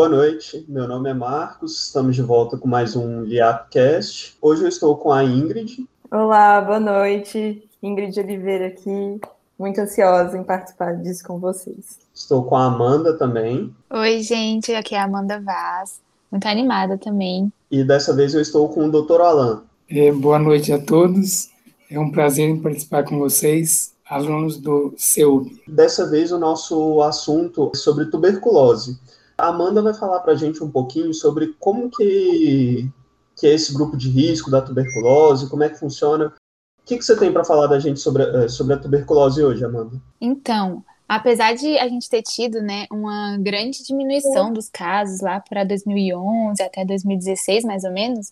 Boa noite, meu nome é Marcos, estamos de volta com mais um LiapCast. Hoje eu estou com a Ingrid. Olá, boa noite. Ingrid Oliveira aqui, muito ansiosa em participar disso com vocês. Estou com a Amanda também. Oi, gente, aqui é a Amanda Vaz, muito animada também. E dessa vez eu estou com o Dr. Alan. É, boa noite a todos, é um prazer participar com vocês, alunos do CEUB. Dessa vez o nosso assunto é sobre tuberculose. A Amanda vai falar para a gente um pouquinho sobre como que, que é esse grupo de risco da tuberculose, como é que funciona. O que, que você tem para falar da gente sobre, eh, sobre a tuberculose hoje, Amanda? Então, apesar de a gente ter tido né, uma grande diminuição dos casos lá para 2011 até 2016, mais ou menos,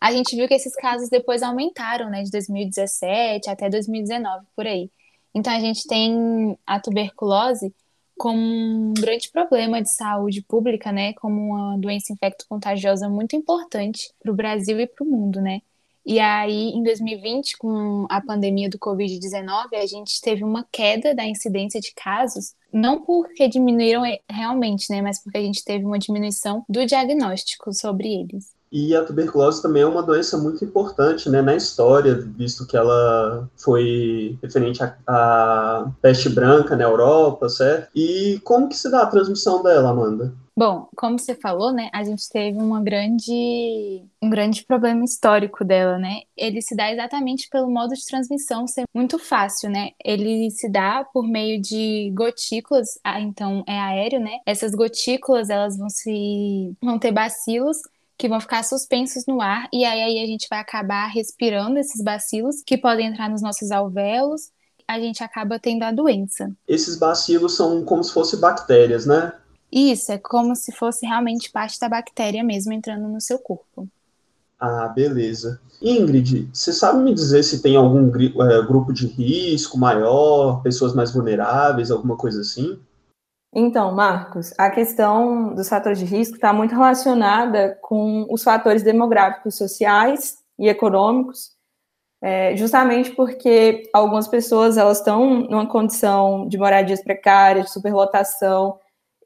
a gente viu que esses casos depois aumentaram, né, de 2017 até 2019, por aí. Então, a gente tem a tuberculose como um grande problema de saúde pública, né, como uma doença infecto-contagiosa muito importante para o Brasil e para o mundo, né. E aí, em 2020, com a pandemia do Covid-19, a gente teve uma queda da incidência de casos, não porque diminuíram realmente, né, mas porque a gente teve uma diminuição do diagnóstico sobre eles. E a tuberculose também é uma doença muito importante né, na história, visto que ela foi referente à, peste branca na Europa, certo? E como que se dá a transmissão dela, Amanda? Bom, como você falou, né, a gente teve uma grande, um grande problema histórico dela, né? Ele se dá exatamente pelo modo de transmissão ser muito fácil, né? Ele se dá por meio de gotículas, ah, então é aéreo, né? Essas gotículas, elas vão se vão ter bacilos que vão ficar suspensos no ar e aí, aí a gente vai acabar respirando esses bacilos que podem entrar nos nossos alvéolos, a gente acaba tendo a doença. Esses bacilos são como se fossem bactérias, né? Isso, é como se fosse realmente parte da bactéria mesmo entrando no seu corpo. Ah, beleza. Ingrid, você sabe me dizer se tem algum é, grupo de risco maior, pessoas mais vulneráveis, alguma coisa assim? Então, Marcos, a questão dos fatores de risco está muito relacionada com os fatores demográficos, sociais e econômicos, é, justamente porque algumas pessoas elas estão numa condição de moradias precárias, de superlotação,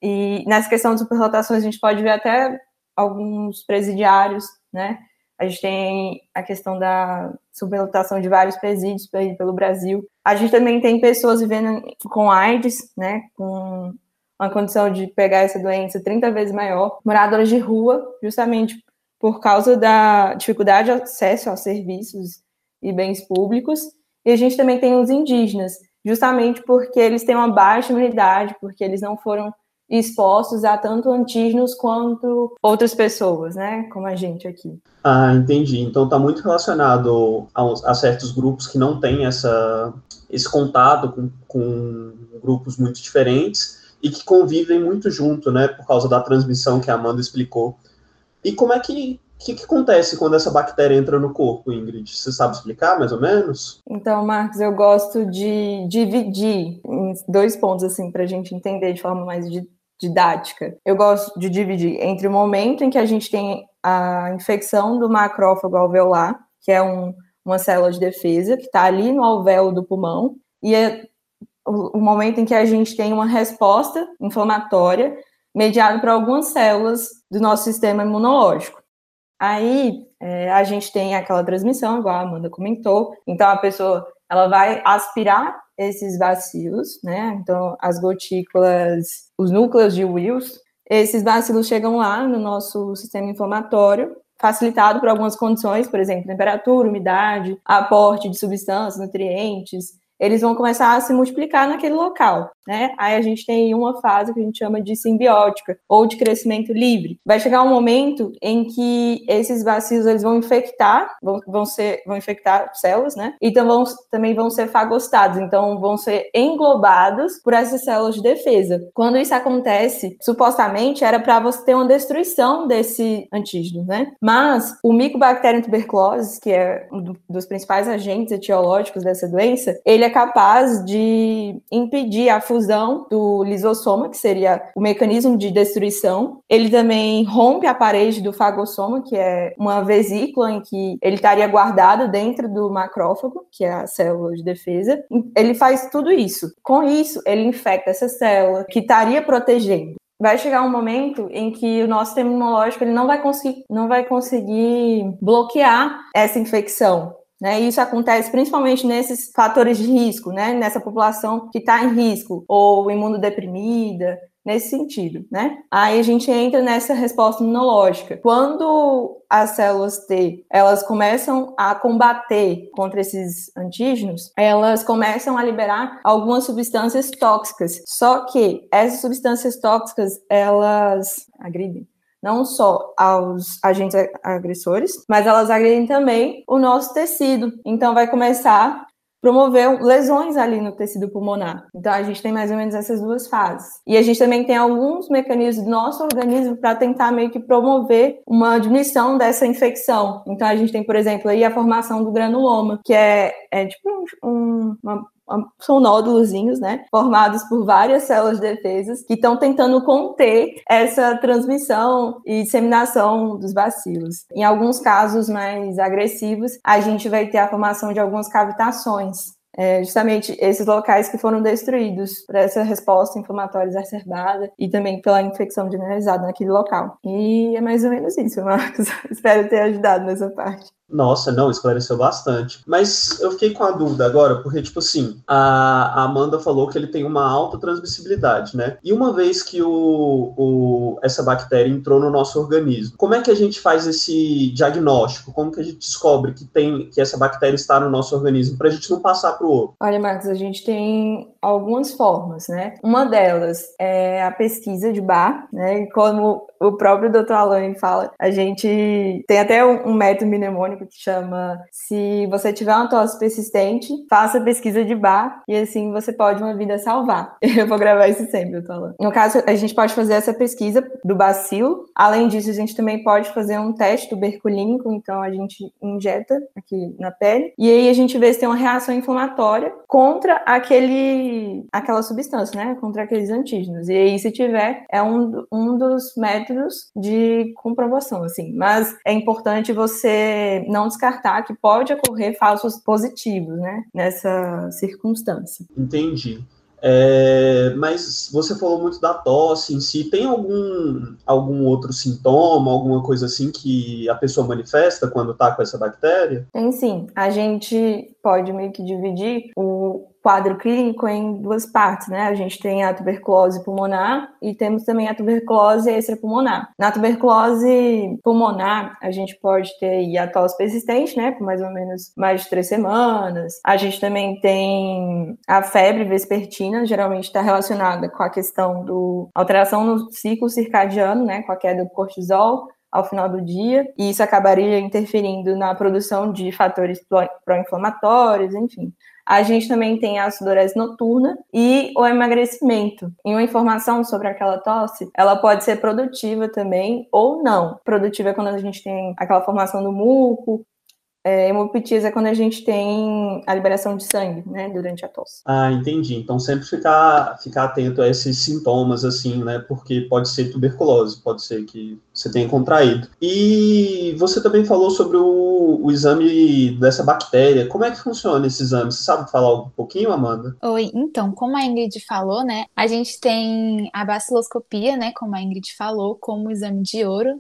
e nessa questão de superlotações a gente pode ver até alguns presidiários, né? A gente tem a questão da superlotação de vários presídios pelo Brasil. A gente também tem pessoas vivendo com AIDS, né? Com uma condição de pegar essa doença 30 vezes maior, moradoras de rua, justamente por causa da dificuldade de acesso aos serviços e bens públicos. E a gente também tem os indígenas, justamente porque eles têm uma baixa imunidade, porque eles não foram expostos a tanto antígenos quanto outras pessoas, né, como a gente aqui. Ah, entendi. Então está muito relacionado a, a, certos grupos que não têm essa, esse contato com, com grupos muito diferentes e que convivem muito junto, né, por causa da transmissão que a Amanda explicou. E como é que que, que acontece quando essa bactéria entra no corpo, Ingrid? Você sabe explicar, mais ou menos? Então, Marcos, eu gosto de dividir em dois pontos, assim, para a gente entender de forma mais didática. Eu gosto de dividir entre o momento em que a gente tem a infecção do macrófago alveolar, que é um, uma célula de defesa, que está ali no alvéolo do pulmão, e é o, momento em que a gente tem uma resposta inflamatória mediada por algumas células do nosso sistema imunológico. Aí é, a gente tem aquela transmissão, igual a Amanda comentou. Então a pessoa ela vai aspirar esses bacilos, né? Então as gotículas, os núcleos de Wills, esses bacilos chegam lá no nosso sistema inflamatório, facilitado por algumas condições, por exemplo, temperatura, umidade, aporte de substâncias, nutrientes, eles vão começar a se multiplicar naquele local, né? Aí a gente tem uma fase que a gente chama de simbiótica ou de crescimento livre. Vai chegar um momento em que esses bacilos eles vão infectar, vão, vão ser, vão infectar células, né? Então vão, também vão ser fagostados, então vão ser englobados por essas células de defesa. Quando isso acontece, supostamente era para você ter uma destruição desse antígeno, né? Mas o Mycobacterium tuberculosis, que é um dos principais agentes etiológicos dessa doença, ele é capaz de impedir a do lisossoma, que seria o mecanismo de destruição. Ele também rompe a parede do fagossoma, que é uma vesícula em que ele estaria guardado dentro do macrófago, que é a célula de defesa. Ele faz tudo isso. Com isso, ele infecta essa célula que estaria protegendo. vai chegar um momento em que o nosso sistema imunológico ele não vai conseguir, não vai conseguir bloquear essa infecção. Né, isso acontece principalmente nesses fatores de risco, né, nessa população que está em risco, ou imunodeprimida, nesse sentido, né? Aí a gente entra nessa resposta imunológica. Quando as células T, elas começam a combater contra esses antígenos, elas começam a liberar algumas substâncias tóxicas. Só que essas substâncias tóxicas, elas agridem não só aos agentes agressores, mas elas agredem também o nosso tecido. Então vai começar promover lesões ali no tecido pulmonar. Então, a gente tem mais ou menos essas duas fases. E a gente também tem alguns mecanismos do nosso organismo para tentar meio que promover uma diminuição dessa infecção. Então, a gente tem, por exemplo, aí a formação do granuloma, que é, é tipo um, uma são nódulozinhos, né, formados por várias células de defesas que estão tentando conter essa transmissão e disseminação dos bacilos. Em alguns casos mais agressivos, a gente vai ter a formação de algumas cavitações é, justamente esses locais que foram destruídos por essa resposta inflamatória exacerbada e também pela infecção generalizada naquele local. E é mais ou menos isso, Marcos. Espero ter ajudado nessa parte. Nossa, não, esclareceu bastante. Mas eu fiquei com a dúvida agora, porque, tipo assim, a Amanda falou que ele tem uma alta transmissibilidade, né? E uma vez que o, o, essa bactéria entrou no nosso organismo, como é que a gente faz esse diagnóstico? Como que a gente descobre que tem que essa bactéria está no nosso organismo, para a gente não passar para o outro? Olha, Marcos, a gente tem algumas formas, né? Uma delas é a pesquisa de bar, né? E como o próprio Dr. Alain fala, a gente tem até um, um método mnemônico que chama se você tiver uma tosse persistente, faça pesquisa de bar e assim você pode uma vida salvar. Eu vou gravar isso sempre, Dr. Alain. No caso, a gente pode fazer essa pesquisa do bacilo. Além disso, a gente também pode fazer um teste tuberculínico, então a gente injeta aqui na pele e aí a gente vê se tem uma reação inflamatória contra aquele aquela substância, né? Contra aqueles antígenos. E aí se tiver, é um, um dos métodos de comprovação, assim. Mas é importante você não descartar que pode ocorrer falsos positivos, né? Nessa circunstância. Entendi. É, mas você falou muito da tosse em si. Tem algum, algum outro sintoma, alguma coisa assim que a pessoa manifesta quando está com essa bactéria? Tem sim. A gente pode meio que dividir o quadro clínico em duas partes, né? A gente tem a tuberculose pulmonar e temos também a tuberculose extrapulmonar. Na tuberculose pulmonar, a gente pode ter a tosse persistente, né? Por mais ou menos mais de três semanas. A gente também tem a febre vespertina, geralmente está relacionada com a questão do alteração no ciclo circadiano, né? Com a queda do cortisol ao final do dia, e isso acabaria interferindo na produção de fatores pró-inflamatórios, enfim. A gente também tem a sudorese noturna e o emagrecimento. E uma informação sobre aquela tosse, ela pode ser produtiva também ou não. Produtiva é quando a gente tem aquela formação do muco, é, hemoptias é quando a gente tem a liberação de sangue, né, durante a tosse. Ah, entendi. Então sempre ficar, ficar atento a esses sintomas, assim, né, porque pode ser tuberculose, pode ser que você tenha contraído. E você também falou sobre o, o exame dessa bactéria. Como é que funciona esse exame? Você sabe falar um pouquinho, Amanda? Oi, então, como a Ingrid falou, né, a gente tem a baciloscopia, né, como a Ingrid falou, como exame de ouro,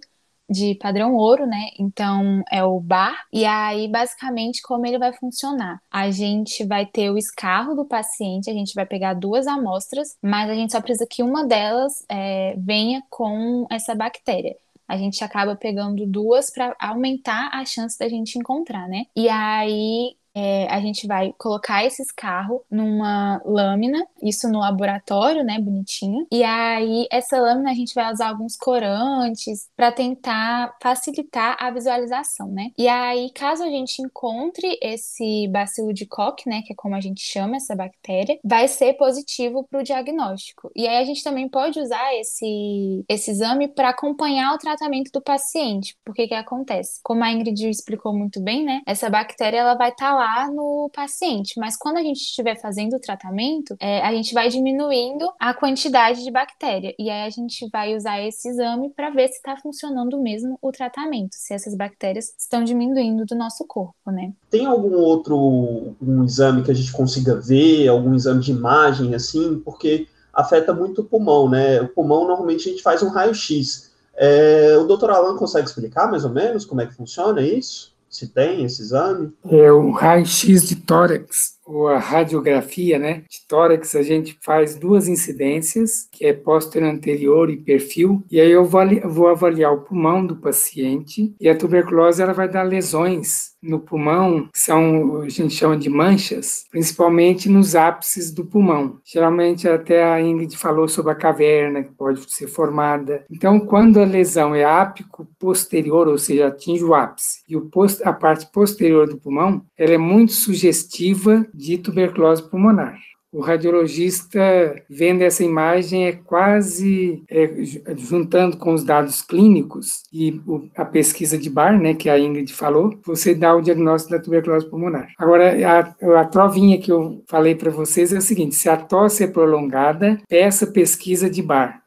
de padrão ouro, né? Então é o bar. E aí, basicamente, como ele vai funcionar? A gente vai ter o escarro do paciente, a gente vai pegar duas amostras, mas a gente só precisa que uma delas é, venha com essa bactéria a gente acaba pegando duas para aumentar a chance da gente encontrar, né? E aí é, a gente vai colocar esses carros numa lâmina, isso no laboratório, né, bonitinho. E aí, essa lâmina a gente vai usar alguns corantes para tentar facilitar a visualização, né? E aí, caso a gente encontre esse bacilo de Koch, né, que é como a gente chama essa bactéria, vai ser positivo para o diagnóstico. E aí, a gente também pode usar esse, esse exame para acompanhar o tratamento do paciente. Porque que acontece? Como a Ingrid explicou muito bem, né, essa bactéria ela vai estar tá lá no paciente, mas quando a gente estiver fazendo o tratamento, é, a gente vai diminuindo a quantidade de bactéria e aí a gente vai usar esse exame para ver se está funcionando mesmo o tratamento, se essas bactérias estão diminuindo do nosso corpo, né? Tem algum outro um exame que a gente consiga ver, algum exame de imagem assim, porque afeta muito o pulmão, né? O pulmão, normalmente, a gente faz um raio-x. É, o doutor Alan consegue explicar, mais ou menos, como é que funciona isso? Se tem esse exame? É o raio-x de tórax ou a radiografia, né, de tórax, a gente faz duas incidências, que é posterior anterior e perfil, e aí eu vou avaliar o pulmão do paciente, e a tuberculose ela vai dar lesões no pulmão, que são, a gente chama de manchas, principalmente nos ápices do pulmão. Geralmente até a Ingrid falou sobre a caverna, que pode ser formada. Então, quando a lesão é ápico posterior, ou seja, atinge o ápice, e o post, a parte posterior do pulmão, ela é muito sugestiva de tuberculose pulmonar. O radiologista vendo essa imagem é quase é, juntando com os dados clínicos e o, a pesquisa de Bar, né, que a Ingrid falou, você dá o diagnóstico da tuberculose pulmonar. Agora, a, a que eu falei para vocês é o seguinte: se a tosse é prolongada, peça pesquisa de Bar.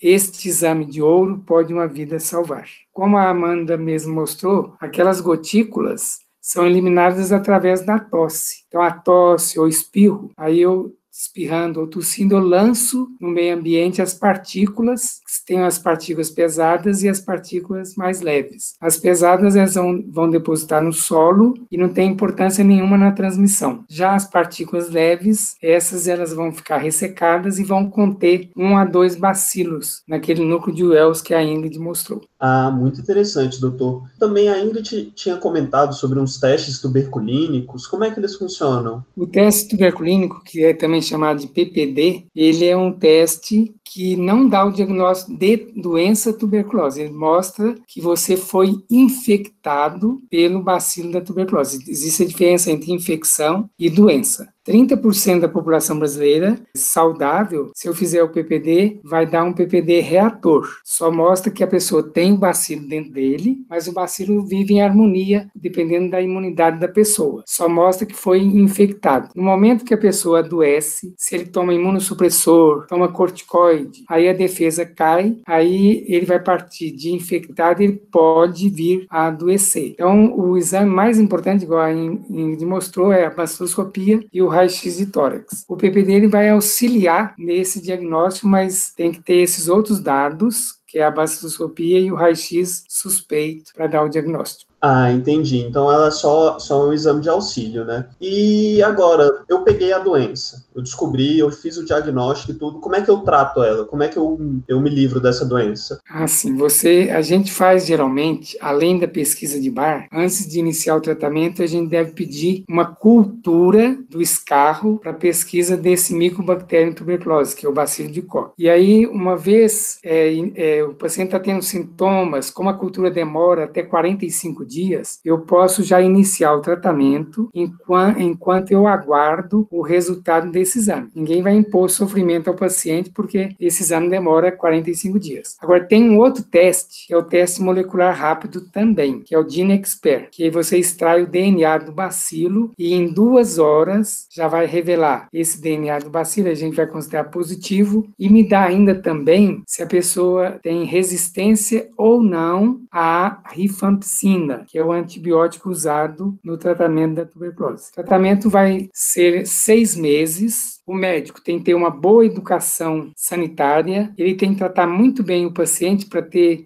Este exame de ouro pode uma vida salvar. Como a Amanda mesmo mostrou, aquelas gotículas são eliminadas através da tosse. Então, a tosse ou espirro, aí eu espirrando ou tossindo, eu lanço no meio ambiente as partículas, tem as partículas pesadas e as partículas mais leves. As pesadas elas vão, depositar no solo e não tem importância nenhuma na transmissão. Já as partículas leves, essas elas vão ficar ressecadas e vão conter um a dois bacilos naquele núcleo de Wells que a Ingrid mostrou. Ah, muito interessante, doutor. Também a Ingrid tinha comentado sobre uns testes tuberculínicos. Como é que eles funcionam? O teste tuberculínico, que é também chamado de PPD, ele é um teste que não dá o diagnóstico de doença tuberculose. Ele mostra que você foi infectado pelo bacilo da tuberculose. Existe a diferença entre infecção e doença. 30% da população brasileira saudável, se eu fizer o PPD, vai dar um PPD reator. Só mostra que a pessoa tem o bacilo dentro dele, mas o bacilo vive em harmonia, dependendo da imunidade da pessoa. Só mostra que foi infectado. No momento que a pessoa adoece, se ele toma imunossupressor, toma corticoide, aí a defesa cai, aí ele vai partir de infectado e ele pode vir a adoecer. Então, o exame mais importante, igual a Ingrid mostrou, é a baciloscopia e o raio-x de tórax. O PPD ele vai auxiliar nesse diagnóstico, mas tem que ter esses outros dados, que é a baciloscopia e o raio-x suspeito para dar o diagnóstico. Ah, entendi. Então ela é só, só um exame de auxílio, né? E agora, eu peguei a doença, eu descobri, eu fiz o diagnóstico e tudo. Como é que eu trato ela? Como é que eu, eu me livro dessa doença? Ah, sim. Você, a gente faz geralmente, além da pesquisa de bar, antes de iniciar o tratamento, a gente deve pedir uma cultura do escarro para pesquisa desse micobactério tuberculose, que é o bacilo de Koch. E aí, uma vez é, é, o paciente está tendo sintomas, como a cultura demora até 45 dias, dias, eu posso já iniciar o tratamento enquanto, enquanto eu aguardo o resultado desse exame. Ninguém vai impor sofrimento ao paciente porque esse exame demora 45 dias. Agora, tem um outro teste, que é o teste molecular rápido também, que é o GeneXpert, que aí você extrai o DNA do bacilo e em duas horas já vai revelar esse DNA do bacilo, a gente vai considerar positivo e me dá ainda também se a pessoa tem resistência ou não à rifampicina, que é o antibiótico usado no tratamento da tuberculose. O tratamento vai ser seis meses. O médico tem que ter uma boa educação sanitária, ele tem que tratar muito bem o paciente para ter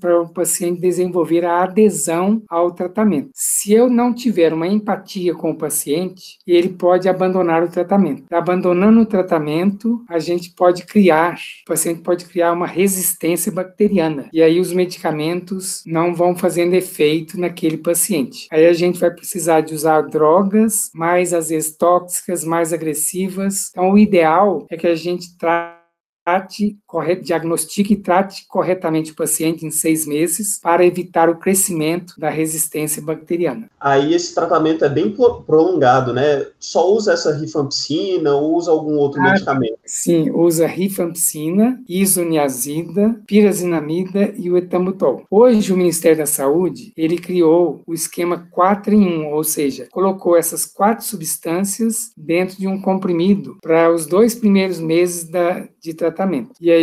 para o paciente desenvolver a adesão ao tratamento. Se eu não tiver uma empatia com o paciente, ele pode abandonar o tratamento. Abandonando o tratamento, a gente pode criar, o paciente pode criar uma resistência bacteriana. E aí os medicamentos não vão fazendo efeito efeito naquele paciente. Aí a gente vai precisar de usar drogas mais, às vezes, tóxicas, mais agressivas. Então, o ideal é que a gente trate diagnostique e trate corretamente o paciente em seis meses para evitar o crescimento da resistência bacteriana. Aí esse tratamento é bem prolongado, né? Só usa essa rifampicina ou usa algum outro ah, medicamento? Sim, usa rifampicina, isoniazida, pirazinamida e o etambutol. Hoje o Ministério da Saúde, ele criou o esquema 4 em 1, ou seja, colocou essas quatro substâncias dentro de um comprimido para os dois primeiros meses da, de tratamento tratamento. E aí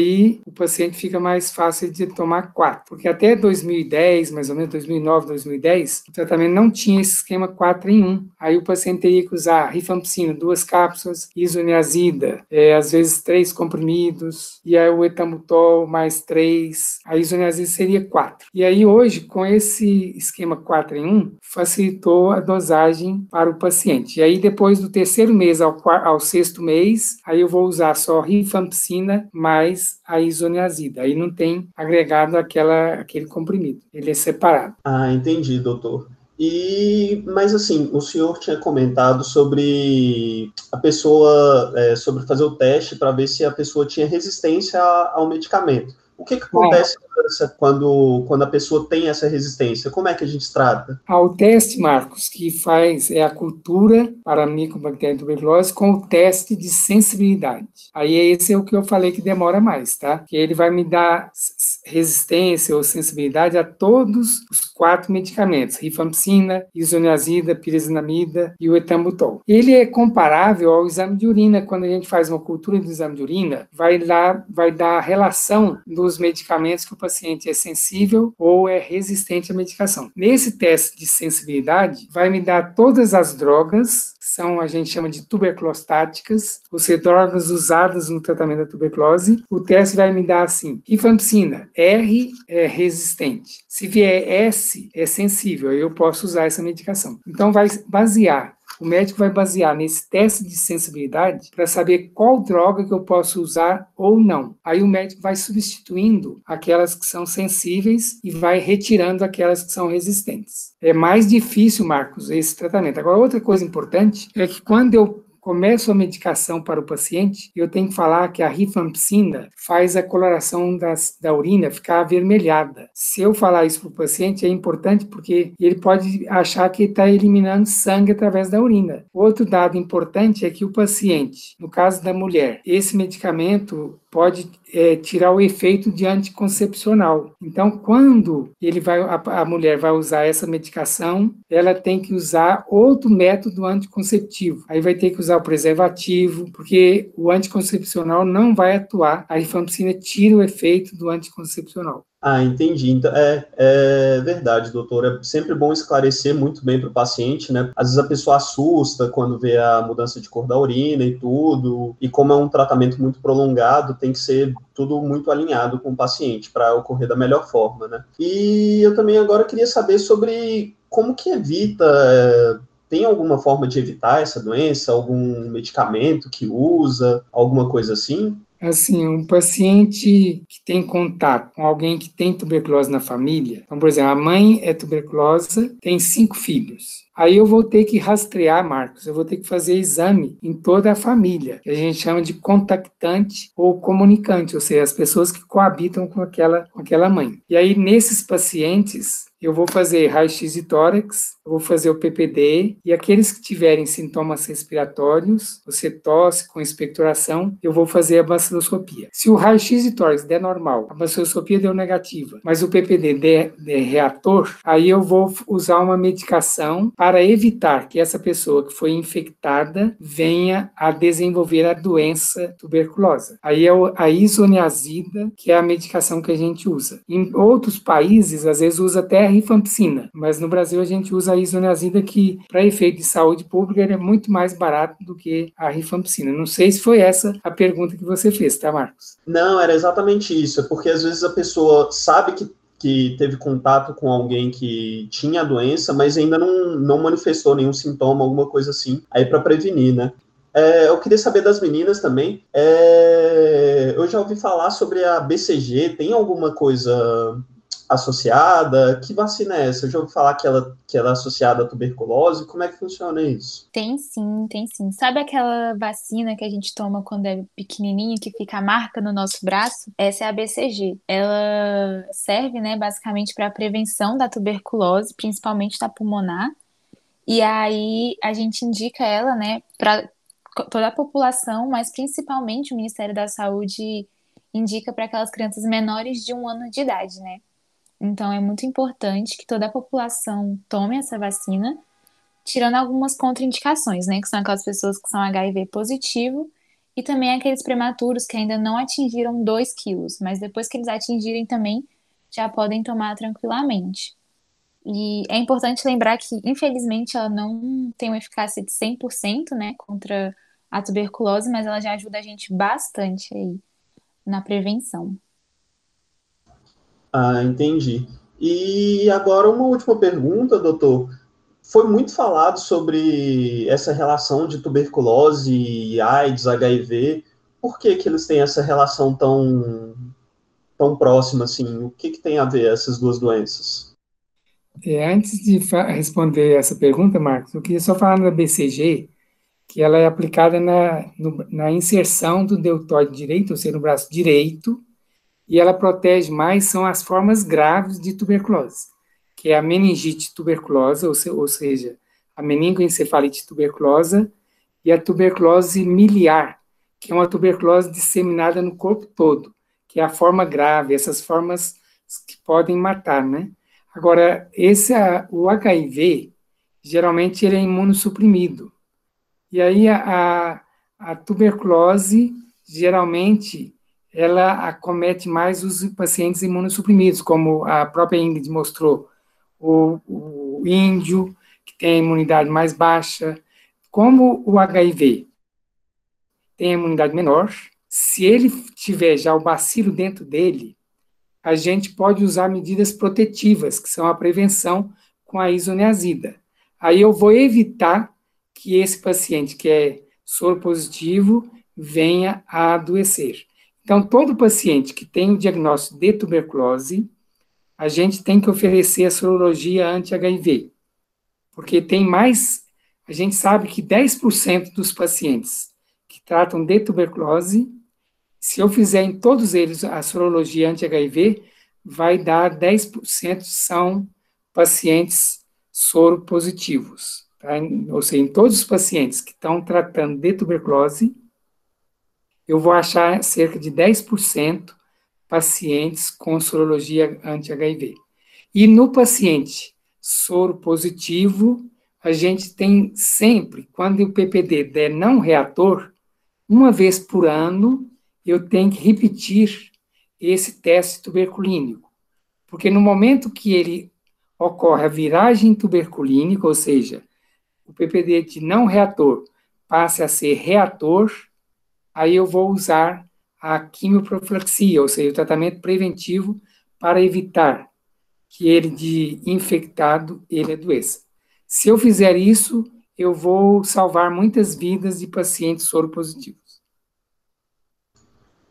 o paciente fica mais fácil de tomar quatro, porque até 2010, mais ou menos 2009, 2010, o tratamento não tinha esse esquema 4 em 1. Aí o paciente teria que usar rifampicina, duas cápsulas, isoniazida, é, às vezes três comprimidos, e aí o etambutol mais três, a isoniazida seria quatro. E aí hoje, com esse esquema 4 em 1, facilitou a dosagem para o paciente. E aí depois do terceiro mês ao, ao sexto mês, aí eu vou usar só rifampicina mais a isoniazida. Aí não tem agregado aquela, aquele comprimido, ele é separado. Ah, entendi, doutor. E, mas assim, o senhor tinha comentado sobre a pessoa, é, sobre fazer o teste para ver se a pessoa tinha resistência ao medicamento. O que, que acontece quando, quando a pessoa tem essa resistência? Como é que a gente trata? Ao teste, Marcos, que faz é a cultura para a micobactéria tuberculose com o teste de sensibilidade. Aí esse é o que eu falei que demora mais, tá? Que ele vai me dar resistência ou sensibilidade a todos os quatro medicamentos, rifampicina, isoniazida, pirizinamida e o etambutol. Ele é comparável ao exame de urina, quando a gente faz uma cultura do exame de urina, vai lá, vai dar a relação dos medicamentos que o paciente é sensível ou é resistente à medicação. Nesse teste de sensibilidade, vai me dar todas as drogas são, a gente chama de tuberculostáticas, ou seja, drogas usadas no tratamento da tuberculose. O teste vai me dar assim, rifampicina, R é resistente. Se vier S, é sensível, eu posso usar essa medicação. Então, vai basear o médico vai basear nesse teste de sensibilidade para saber qual droga que eu posso usar ou não. Aí o médico vai substituindo aquelas que são sensíveis e vai retirando aquelas que são resistentes. É mais difícil, Marcos, esse tratamento. Agora, outra coisa importante é que quando eu começo a medicação para o paciente, eu tenho que falar que a rifampicina faz a coloração das, da urina ficar avermelhada. Se eu falar isso para o paciente, é importante porque ele pode achar que está eliminando sangue através da urina. Outro dado importante é que o paciente, no caso da mulher, esse medicamento pode é, tirar o efeito de anticoncepcional. Então, quando ele vai, a, a, mulher vai usar essa medicação, ela tem que usar outro método anticonceptivo. Aí vai ter que usar o preservativo, porque o anticoncepcional não vai atuar. A rifampicina tira o efeito do anticoncepcional. Ah, entendi. Então, é, é verdade, doutor. É sempre bom esclarecer muito bem para o paciente, né? Às vezes a pessoa assusta quando vê a mudança de cor da urina e tudo, e como é um tratamento muito prolongado, tem que ser tudo muito alinhado com o paciente para ocorrer da melhor forma, né? E eu também agora queria saber sobre como que evita. É, tem alguma forma de evitar essa doença? Algum medicamento que usa? Alguma coisa assim? Assim, um paciente que tem contato com alguém que tem tuberculose na família, então, por exemplo, a mãe é tuberculosa, tem cinco filhos. Aí eu vou ter que rastrear, Marcos, eu vou ter que fazer exame em toda a família, que a gente chama de contactante ou comunicante, ou seja, as pessoas que coabitam com aquela, com aquela mãe. E aí, nesses pacientes, eu vou fazer raio-x de tórax, eu vou fazer o PPD, e aqueles que tiverem sintomas respiratórios, você tosse com expectoração, eu vou fazer a baciloscopia. Se o raio-x de tórax der normal, a baciloscopia deu negativa, mas o PPD der, der reator, aí eu vou usar uma medicação para evitar que essa pessoa que foi infectada venha a desenvolver a doença tuberculosa. Aí é a isoniazida, que é a medicação que a gente usa. Em outros países, às vezes usa até a rifampicina, mas no Brasil a gente usa a isoniazida que, para efeito de saúde pública, é muito mais barato do que a rifampicina. Não sei se foi essa a pergunta que você fez, tá, Marcos? Não, era exatamente isso. Porque às vezes a pessoa sabe que que teve contato com alguém que tinha a doença, mas ainda não, não manifestou nenhum sintoma, alguma coisa assim, aí para prevenir, né? É, eu queria saber das meninas também. É, eu já ouvi falar sobre a BCG. Tem alguma coisa associada? Que vacina é essa? Eu já ouvi falar que ela, que ela é associada à tuberculose. Como é que funciona isso? Tem sim, tem sim. Sabe aquela vacina que a gente toma quando é pequenininho, que fica a marca no nosso braço? Essa é a BCG. Ela serve, né, basicamente para a prevenção da tuberculose, principalmente da pulmonar. E aí a gente indica ela, né, para toda a população, mas principalmente o Ministério da Saúde indica para aquelas crianças menores de um ano de idade, né? Então, é muito importante que toda a população tome essa vacina, tirando algumas contraindicações, né? Que são aquelas pessoas que são HIV positivo e também aqueles prematuros que ainda não atingiram 2 quilos, mas depois que eles atingirem também já podem tomar tranquilamente. E é importante lembrar que, infelizmente, ela não tem uma eficácia de 100%, né, contra a tuberculose, mas ela já ajuda a gente bastante aí na prevenção. Ah, entendi. E agora uma última pergunta, doutor. Foi muito falado sobre essa relação de tuberculose, AIDS, HIV. Por que, que eles têm essa relação tão, tão próxima assim? O que, que tem a ver essas duas doenças? É, antes de responder essa pergunta, Marcos, eu queria só falar da BCG, que ela é aplicada na, no, na inserção do deltoide direito, ou seja, no braço direito, e ela protege mais são as formas graves de tuberculose, que é a meningite tuberculosa, ou, se, ou seja, a meningoencefalite tuberculosa e a tuberculose miliar, que é uma tuberculose disseminada no corpo todo, que é a forma grave, essas formas que podem matar, né? Agora, esse, o HIV, geralmente ele é imunossuprimido. E aí a, a tuberculose, geralmente, ela acomete mais os pacientes imunossuprimidos, como a própria Ingrid mostrou, o, o índio, que tem a imunidade mais baixa, como o HIV tem a imunidade menor, se ele tiver já o bacilo dentro dele, a gente pode usar medidas protetivas, que são a prevenção com a isoniazida. Aí eu vou evitar que esse paciente que é soro positivo venha a adoecer. Então, todo paciente que tem o diagnóstico de tuberculose, a gente tem que oferecer a sorologia anti-HIV, porque tem mais, a gente sabe que 10% dos pacientes que tratam de tuberculose se eu fizer em todos eles a sorologia anti-HIV, vai dar 10% são pacientes soropositivos. Tá? Ou seja, em todos os pacientes que estão tratando de tuberculose, eu vou achar cerca de 10% pacientes com sorologia anti-HIV. E no paciente soro positivo, a gente tem sempre, quando o PPD der não reator, uma vez por ano, eu tenho que repetir esse teste tuberculínico. Porque no momento que ele ocorre a viragem tuberculínica, ou seja, o PPD de não reator passe a ser reator, aí eu vou usar a quimioprofilaxia, ou seja, o tratamento preventivo para evitar que ele de infectado ele adoeça. Se eu fizer isso, eu vou salvar muitas vidas de pacientes soropositivos.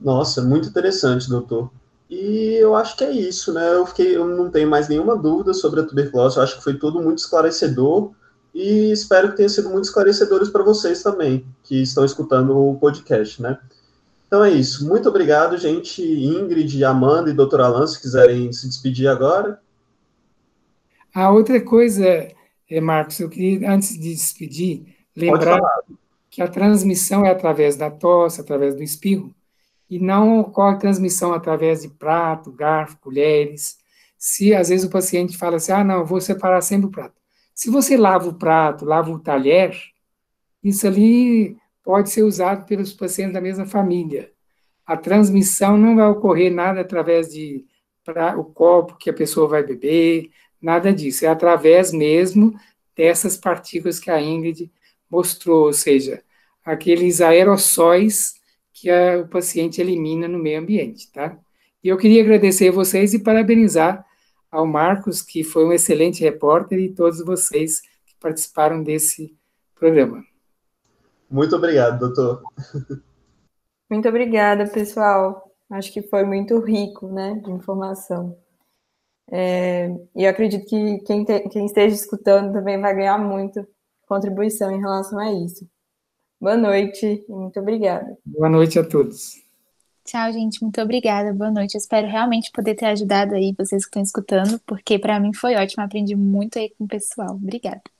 Nossa, muito interessante, doutor. E eu acho que é isso, né? Eu fiquei, eu não tenho mais nenhuma dúvida sobre a tuberculose. Eu acho que foi tudo muito esclarecedor e espero que tenha sido muito esclarecedores para vocês também que estão escutando o podcast, né? Então é isso. Muito obrigado, gente. Ingrid, Amanda e doutor Alan, se quiserem se despedir agora. A outra coisa, é, Marcos, eu queria, antes de despedir, lembrar que a transmissão é através da tosse, através do espirro e não ocorre transmissão através de prato, garfo, colheres. Se às vezes o paciente fala assim, ah, não, eu vou separar sempre o prato. Se você lava o prato, lava o talher, isso ali pode ser usado pelos pacientes da mesma família. A transmissão não vai ocorrer nada através de pra, o copo que a pessoa vai beber, nada disso. É através mesmo dessas partículas que a Ingrid mostrou, ou seja, aqueles aerossóis que a, o paciente elimina no meio ambiente, tá? E eu queria agradecer a vocês e parabenizar ao Marcos, que foi um excelente repórter, e todos vocês que participaram desse programa. Muito obrigado, doutor. Muito obrigada, pessoal. Acho que foi muito rico, né, de informação. É, e eu acredito que quem, te, quem esteja escutando também vai ganhar muito contribuição em relação a isso. Boa noite e muito obrigada. Boa noite a todos. Tchau, gente. Muito obrigada. Boa noite. Espero realmente poder ter ajudado aí vocês que estão escutando, porque para mim foi ótimo. Aprendi muito aí com o pessoal. Obrigada.